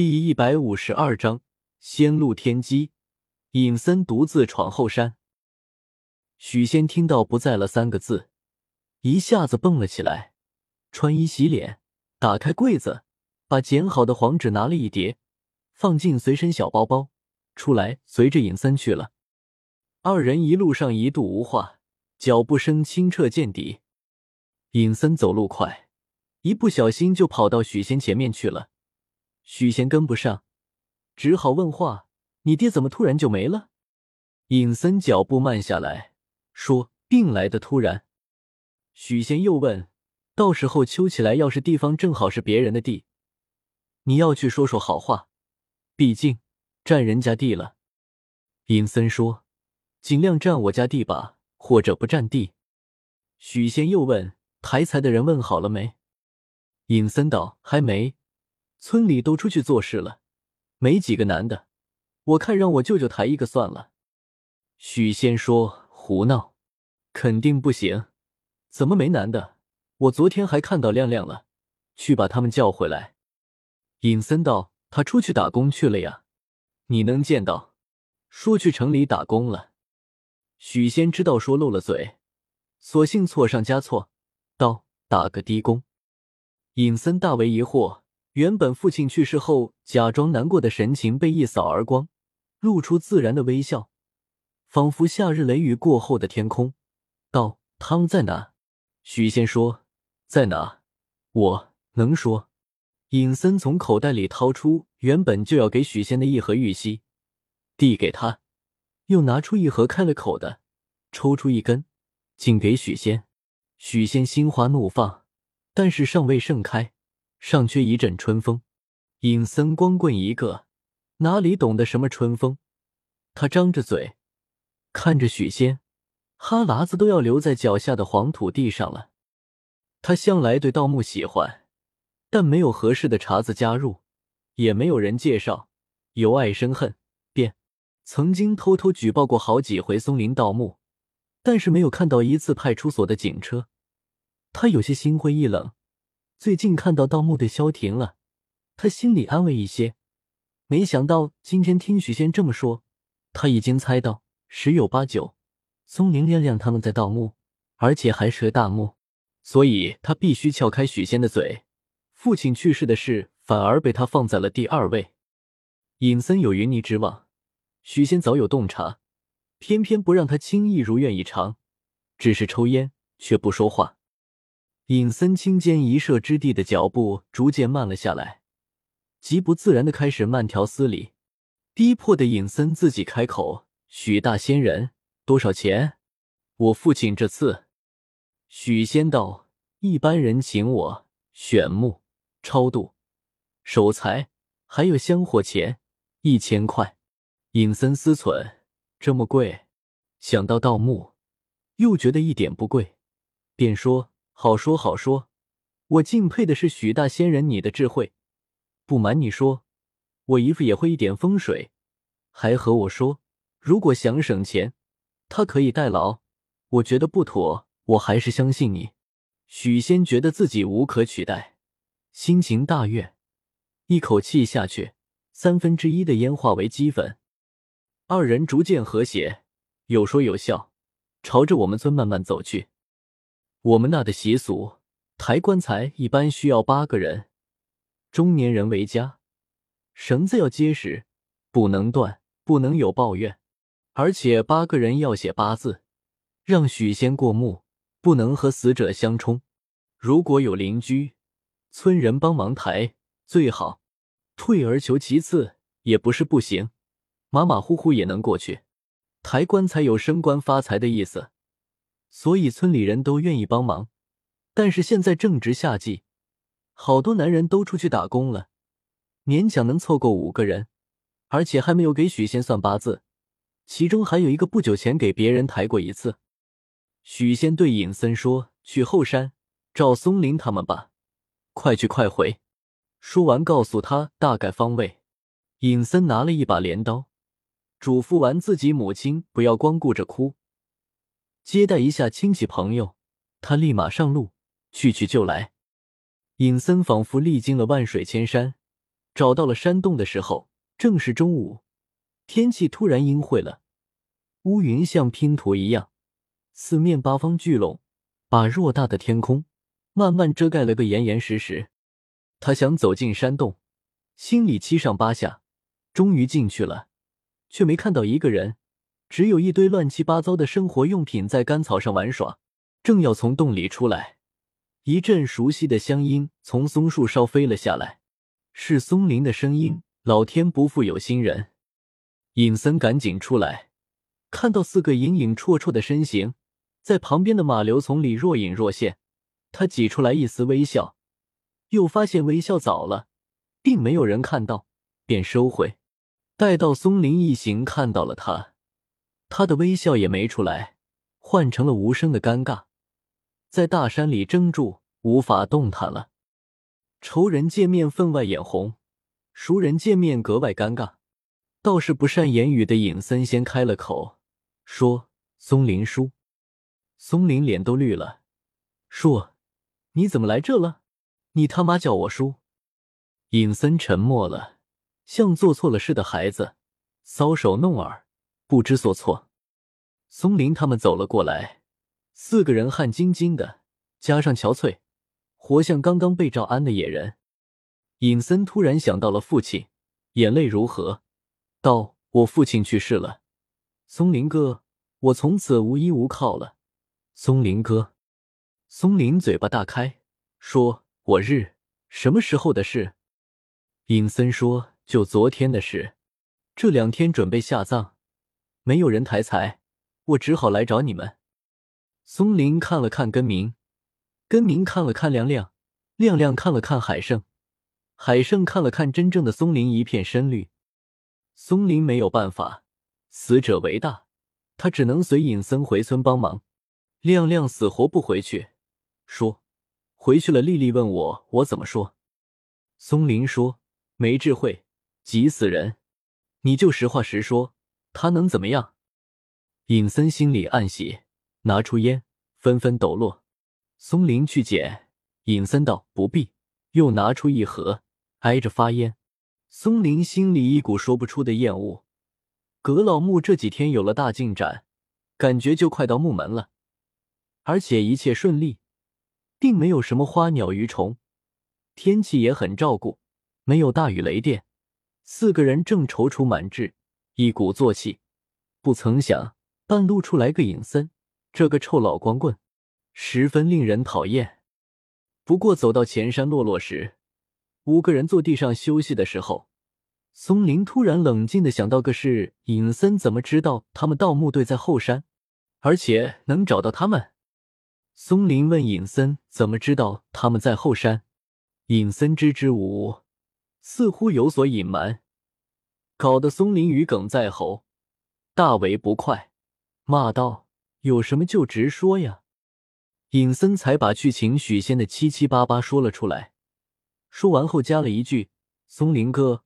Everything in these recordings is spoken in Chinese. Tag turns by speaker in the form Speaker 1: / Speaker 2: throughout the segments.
Speaker 1: 第一百五十二章仙露天机。隐森独自闯后山。许仙听到“不在了”三个字，一下子蹦了起来，穿衣洗脸，打开柜子，把剪好的黄纸拿了一叠，放进随身小包包，出来随着隐森去了。二人一路上一度无话，脚步声清澈见底。隐森走路快，一不小心就跑到许仙前面去了。许仙跟不上，只好问话：“你爹怎么突然就没了？”尹森脚步慢下来，说：“病来的突然。”许仙又问：“到时候秋起来，要是地方正好是别人的地，你要去说说好话，毕竟占人家地了。”尹森说：“尽量占我家地吧，或者不占地。”许仙又问：“抬财的人问好了没？”尹森道：“还没。”村里都出去做事了，没几个男的。我看让我舅舅抬一个算了。许仙说：“胡闹，肯定不行。怎么没男的？我昨天还看到亮亮了，去把他们叫回来。”尹森道：“他出去打工去了呀，你能见到？说去城里打工了。”许仙知道说漏了嘴，索性错上加错，道：“打个低工。”尹森大为疑惑。原本父亲去世后假装难过的神情被一扫而光，露出自然的微笑，仿佛夏日雷雨过后的天空。道：“汤在哪？”许仙说：“在哪？我能说。”尹森从口袋里掏出原本就要给许仙的一盒玉溪，递给他，又拿出一盒开了口的，抽出一根，竟给许仙。许仙心花怒放，但是尚未盛开。尚缺一阵春风，尹森光棍一个，哪里懂得什么春风？他张着嘴，看着许仙，哈喇子都要流在脚下的黄土地上了。他向来对盗墓喜欢，但没有合适的茬子加入，也没有人介绍，由爱生恨，便曾经偷偷举报过好几回松林盗墓，但是没有看到一次派出所的警车。他有些心灰意冷。最近看到盗墓的消停了，他心里安慰一些。没想到今天听许仙这么说，他已经猜到十有八九，松林亮亮他们在盗墓，而且还是个大墓，所以他必须撬开许仙的嘴。父亲去世的事反而被他放在了第二位。尹森有云泥之望，许仙早有洞察，偏偏不让他轻易如愿以偿，只是抽烟却不说话。尹森青间一射之地的脚步逐渐慢了下来，极不自然的开始慢条斯理。逼迫的尹森自己开口：“许大仙人，多少钱？我父亲这次……”许仙道：“一般人请我选墓、超度、守财，还有香火钱，一千块。”尹森思忖：“这么贵？”想到盗墓，又觉得一点不贵，便说。好说好说，我敬佩的是许大仙人你的智慧。不瞒你说，我姨父也会一点风水，还和我说，如果想省钱，他可以代劳。我觉得不妥，我还是相信你。许仙觉得自己无可取代，心情大悦，一口气下去，三分之一的烟化为齑粉。二人逐渐和谐，有说有笑，朝着我们村慢慢走去。我们那的习俗，抬棺材一般需要八个人，中年人为佳，绳子要结实，不能断，不能有抱怨，而且八个人要写八字，让许仙过目，不能和死者相冲。如果有邻居、村人帮忙抬，最好；退而求其次也不是不行，马马虎虎也能过去。抬棺材有升官发财的意思。所以村里人都愿意帮忙，但是现在正值夏季，好多男人都出去打工了，勉强能凑够五个人，而且还没有给许仙算八字，其中还有一个不久前给别人抬过一次。许仙对尹森说：“去后山找松林他们吧，快去快回。”说完，告诉他大概方位。尹森拿了一把镰刀，嘱咐完自己母亲不要光顾着哭。接待一下亲戚朋友，他立马上路，去去就来。尹森仿佛历经了万水千山，找到了山洞的时候，正是中午，天气突然阴晦了，乌云像拼图一样，四面八方聚拢，把偌大的天空慢慢遮盖了个严严实实。他想走进山洞，心里七上八下，终于进去了，却没看到一个人，只有一堆乱七八糟的生活用品在干草上玩耍。正要从洞里出来，一阵熟悉的乡音从松树梢飞了下来，是松林的声音。老天不负有心人，尹森赶紧出来，看到四个影影绰绰的身形在旁边的马柳丛里若隐若现，他挤出来一丝微笑。又发现微笑早了，并没有人看到，便收回。待到松林一行看到了他，他的微笑也没出来，换成了无声的尴尬，在大山里怔住，无法动弹了。仇人见面分外眼红，熟人见面格外尴尬。倒是不善言语的尹森先开了口，说：“松林叔。”松林脸都绿了，说：“你怎么来这了？”你他妈叫我叔！尹森沉默了，像做错了事的孩子，搔首弄耳，不知所措。松林他们走了过来，四个人汗津津的，加上憔悴，活像刚刚被召安的野人。尹森突然想到了父亲，眼泪如何，道：“我父亲去世了，松林哥，我从此无依无靠了。”松林哥，松林嘴巴大开，说。我日，什么时候的事？尹森说：“就昨天的事。这两天准备下葬，没有人抬财，我只好来找你们。”松林看了看根明，根明看了看亮亮，亮亮看了看海胜，海胜看了看真正的松林，一片深绿。松林没有办法，死者为大，他只能随尹森回村帮忙。亮亮死活不回去，说。回去了，丽丽问我，我怎么说？松林说：“没智慧，急死人。你就实话实说，他能怎么样？”尹森心里暗喜，拿出烟，纷纷抖落。松林去捡，尹森道：“不必。”又拿出一盒，挨着发烟。松林心里一股说不出的厌恶。葛老木这几天有了大进展，感觉就快到木门了，而且一切顺利。并没有什么花鸟鱼虫，天气也很照顾，没有大雨雷电。四个人正踌躇满志，一鼓作气，不曾想半路出来个尹森，这个臭老光棍，十分令人讨厌。不过走到前山落落时，五个人坐地上休息的时候，松林突然冷静的想到个事：尹森怎么知道他们盗墓队在后山，而且能找到他们？松林问尹森：“怎么知道他们在后山？”尹森支支吾吾，似乎有所隐瞒，搞得松林语梗在喉，大为不快，骂道：“有什么就直说呀！”尹森才把剧情许仙的七七八八说了出来，说完后加了一句：“松林哥，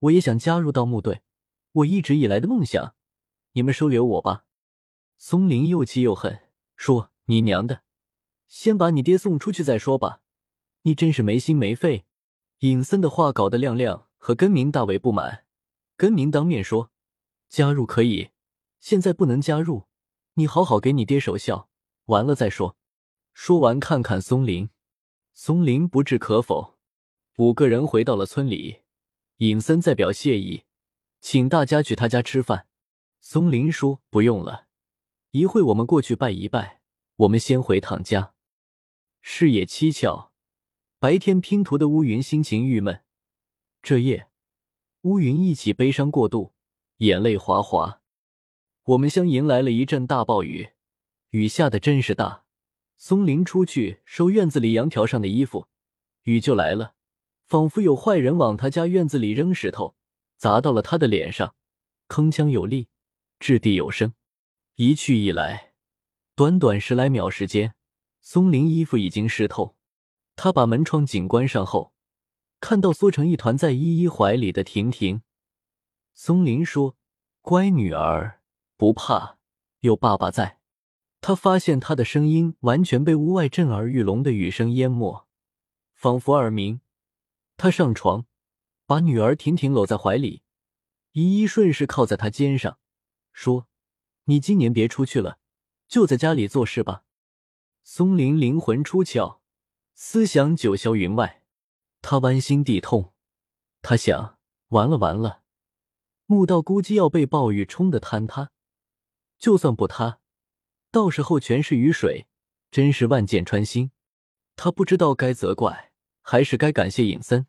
Speaker 1: 我也想加入盗墓队，我一直以来的梦想，你们收留我吧。”松林又气又恨，说：“你娘的！”先把你爹送出去再说吧，你真是没心没肺。尹森的话搞得亮亮和根明大为不满。跟您当面说：“加入可以，现在不能加入。你好好给你爹守孝，完了再说。”说完，看看松林，松林不置可否。五个人回到了村里，尹森在表谢意，请大家去他家吃饭。松林说：“不用了，一会我们过去拜一拜。我们先回趟家。”视野蹊跷，白天拼图的乌云心情郁闷。这夜，乌云一起悲伤过度，眼泪哗哗。我们乡迎来了一阵大暴雨，雨下的真是大。松林出去收院子里羊条上的衣服，雨就来了，仿佛有坏人往他家院子里扔石头，砸到了他的脸上，铿锵有力，掷地有声。一去一来，短短十来秒时间。松林衣服已经湿透，他把门窗紧关上后，看到缩成一团在依依怀里的婷婷。松林说：“乖女儿，不怕，有爸爸在。”他发现他的声音完全被屋外震耳欲聋的雨声淹没，仿佛耳鸣。他上床，把女儿婷婷搂在怀里，依依顺势靠在她肩上，说：“你今年别出去了，就在家里做事吧。”松林灵魂出窍，思想九霄云外，他剜心地痛。他想：完了完了，墓道估计要被暴雨冲得坍塌。就算不塌，到时候全是雨水，真是万箭穿心。他不知道该责怪还是该感谢尹森。